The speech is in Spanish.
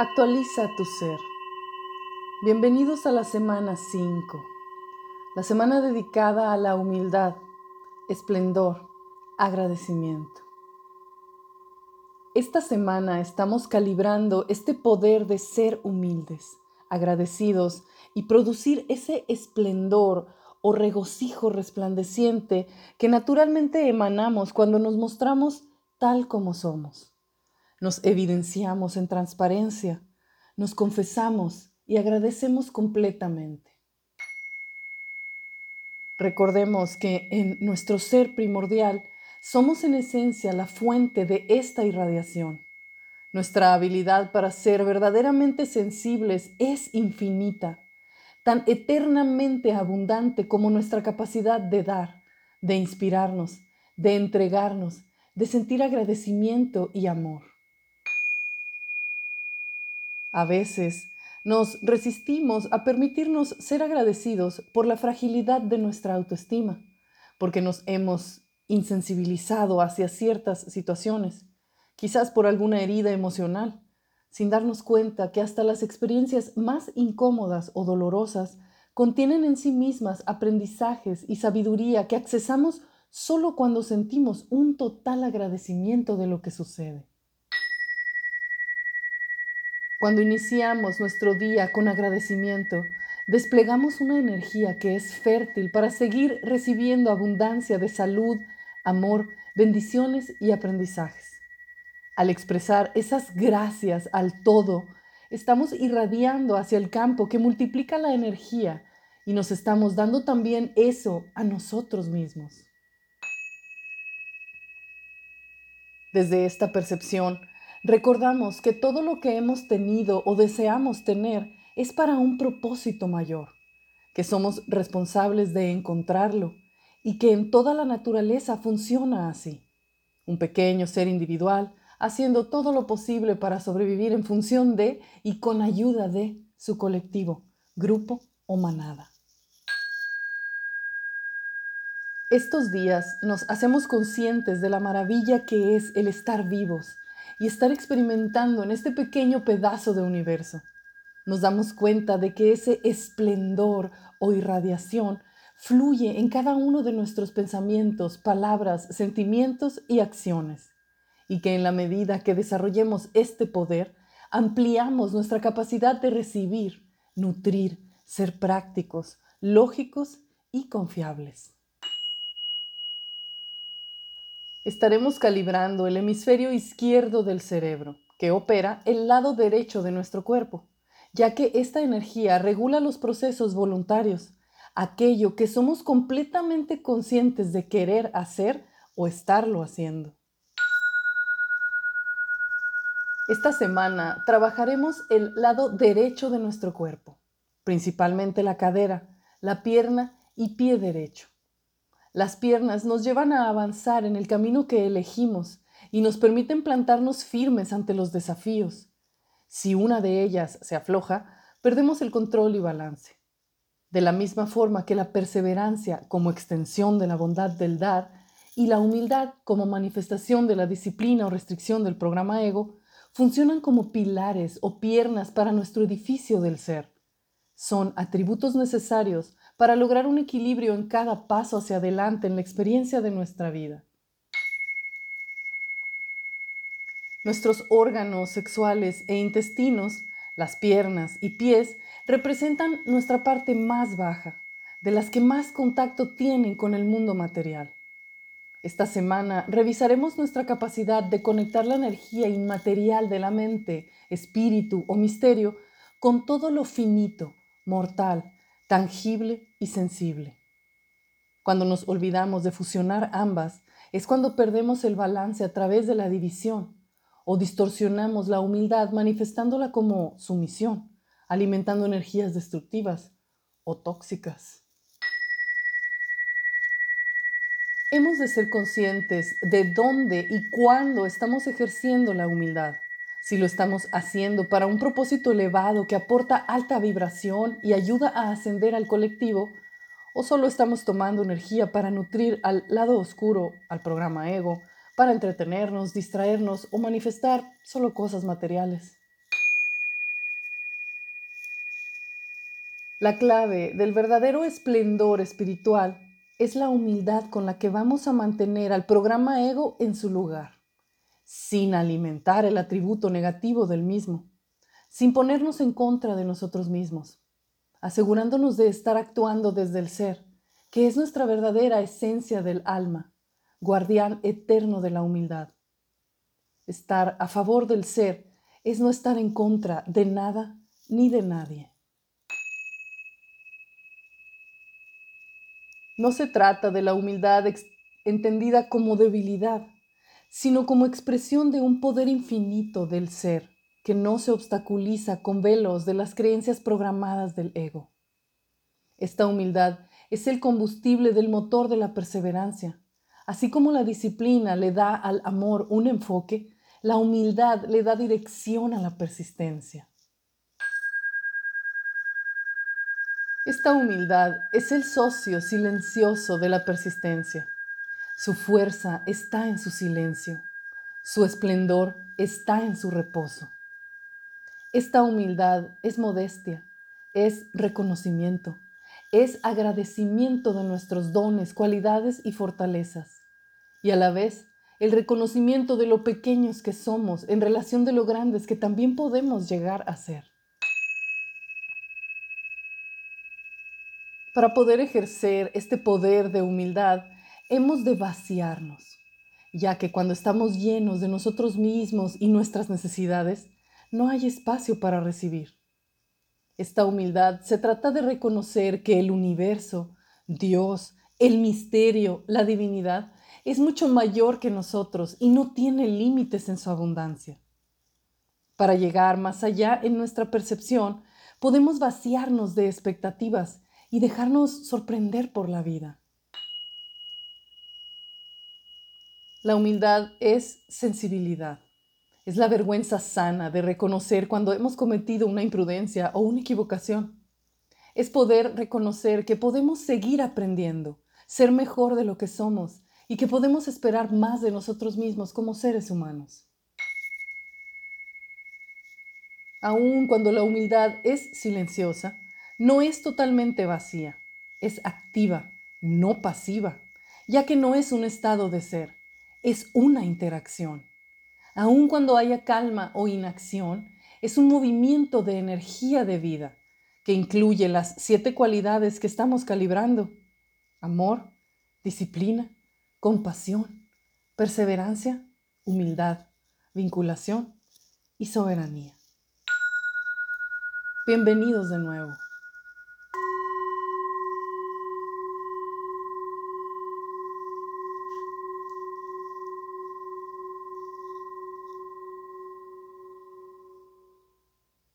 Actualiza tu ser. Bienvenidos a la semana 5, la semana dedicada a la humildad, esplendor, agradecimiento. Esta semana estamos calibrando este poder de ser humildes, agradecidos y producir ese esplendor o regocijo resplandeciente que naturalmente emanamos cuando nos mostramos tal como somos nos evidenciamos en transparencia, nos confesamos y agradecemos completamente. Recordemos que en nuestro ser primordial somos en esencia la fuente de esta irradiación. Nuestra habilidad para ser verdaderamente sensibles es infinita, tan eternamente abundante como nuestra capacidad de dar, de inspirarnos, de entregarnos, de sentir agradecimiento y amor. A veces nos resistimos a permitirnos ser agradecidos por la fragilidad de nuestra autoestima, porque nos hemos insensibilizado hacia ciertas situaciones, quizás por alguna herida emocional, sin darnos cuenta que hasta las experiencias más incómodas o dolorosas contienen en sí mismas aprendizajes y sabiduría que accesamos solo cuando sentimos un total agradecimiento de lo que sucede. Cuando iniciamos nuestro día con agradecimiento, desplegamos una energía que es fértil para seguir recibiendo abundancia de salud, amor, bendiciones y aprendizajes. Al expresar esas gracias al todo, estamos irradiando hacia el campo que multiplica la energía y nos estamos dando también eso a nosotros mismos. Desde esta percepción, recordamos que todo lo que hemos tenido o deseamos tener es para un propósito mayor, que somos responsables de encontrarlo y que en toda la naturaleza funciona así. Un pequeño ser individual haciendo todo lo posible para sobrevivir en función de y con ayuda de su colectivo, grupo o manada. Estos días nos hacemos conscientes de la maravilla que es el estar vivos y estar experimentando en este pequeño pedazo de universo. Nos damos cuenta de que ese esplendor o irradiación fluye en cada uno de nuestros pensamientos, palabras, sentimientos y acciones, y que en la medida que desarrollemos este poder, ampliamos nuestra capacidad de recibir, nutrir, ser prácticos, lógicos y confiables estaremos calibrando el hemisferio izquierdo del cerebro, que opera el lado derecho de nuestro cuerpo, ya que esta energía regula los procesos voluntarios, aquello que somos completamente conscientes de querer hacer o estarlo haciendo. Esta semana trabajaremos el lado derecho de nuestro cuerpo, principalmente la cadera, la pierna y pie derecho. Las piernas nos llevan a avanzar en el camino que elegimos y nos permiten plantarnos firmes ante los desafíos. Si una de ellas se afloja, perdemos el control y balance. De la misma forma que la perseverancia como extensión de la bondad del dar y la humildad como manifestación de la disciplina o restricción del programa ego, funcionan como pilares o piernas para nuestro edificio del ser. Son atributos necesarios para lograr un equilibrio en cada paso hacia adelante en la experiencia de nuestra vida. Nuestros órganos sexuales e intestinos, las piernas y pies, representan nuestra parte más baja, de las que más contacto tienen con el mundo material. Esta semana revisaremos nuestra capacidad de conectar la energía inmaterial de la mente, espíritu o misterio con todo lo finito, mortal, tangible y sensible. Cuando nos olvidamos de fusionar ambas, es cuando perdemos el balance a través de la división o distorsionamos la humildad manifestándola como sumisión, alimentando energías destructivas o tóxicas. Hemos de ser conscientes de dónde y cuándo estamos ejerciendo la humildad si lo estamos haciendo para un propósito elevado que aporta alta vibración y ayuda a ascender al colectivo, o solo estamos tomando energía para nutrir al lado oscuro, al programa ego, para entretenernos, distraernos o manifestar solo cosas materiales. La clave del verdadero esplendor espiritual es la humildad con la que vamos a mantener al programa ego en su lugar sin alimentar el atributo negativo del mismo, sin ponernos en contra de nosotros mismos, asegurándonos de estar actuando desde el ser, que es nuestra verdadera esencia del alma, guardián eterno de la humildad. Estar a favor del ser es no estar en contra de nada ni de nadie. No se trata de la humildad entendida como debilidad, sino como expresión de un poder infinito del ser que no se obstaculiza con velos de las creencias programadas del ego. Esta humildad es el combustible del motor de la perseverancia. Así como la disciplina le da al amor un enfoque, la humildad le da dirección a la persistencia. Esta humildad es el socio silencioso de la persistencia. Su fuerza está en su silencio. Su esplendor está en su reposo. Esta humildad es modestia, es reconocimiento, es agradecimiento de nuestros dones, cualidades y fortalezas, y a la vez el reconocimiento de lo pequeños que somos en relación de lo grandes que también podemos llegar a ser. Para poder ejercer este poder de humildad, hemos de vaciarnos, ya que cuando estamos llenos de nosotros mismos y nuestras necesidades, no hay espacio para recibir. Esta humildad se trata de reconocer que el universo, Dios, el misterio, la divinidad, es mucho mayor que nosotros y no tiene límites en su abundancia. Para llegar más allá en nuestra percepción, podemos vaciarnos de expectativas y dejarnos sorprender por la vida. La humildad es sensibilidad. Es la vergüenza sana de reconocer cuando hemos cometido una imprudencia o una equivocación. Es poder reconocer que podemos seguir aprendiendo, ser mejor de lo que somos y que podemos esperar más de nosotros mismos como seres humanos. Aun cuando la humildad es silenciosa, no es totalmente vacía, es activa, no pasiva, ya que no es un estado de ser, es una interacción. Aun cuando haya calma o inacción, es un movimiento de energía de vida que incluye las siete cualidades que estamos calibrando. Amor, disciplina, compasión, perseverancia, humildad, vinculación y soberanía. Bienvenidos de nuevo.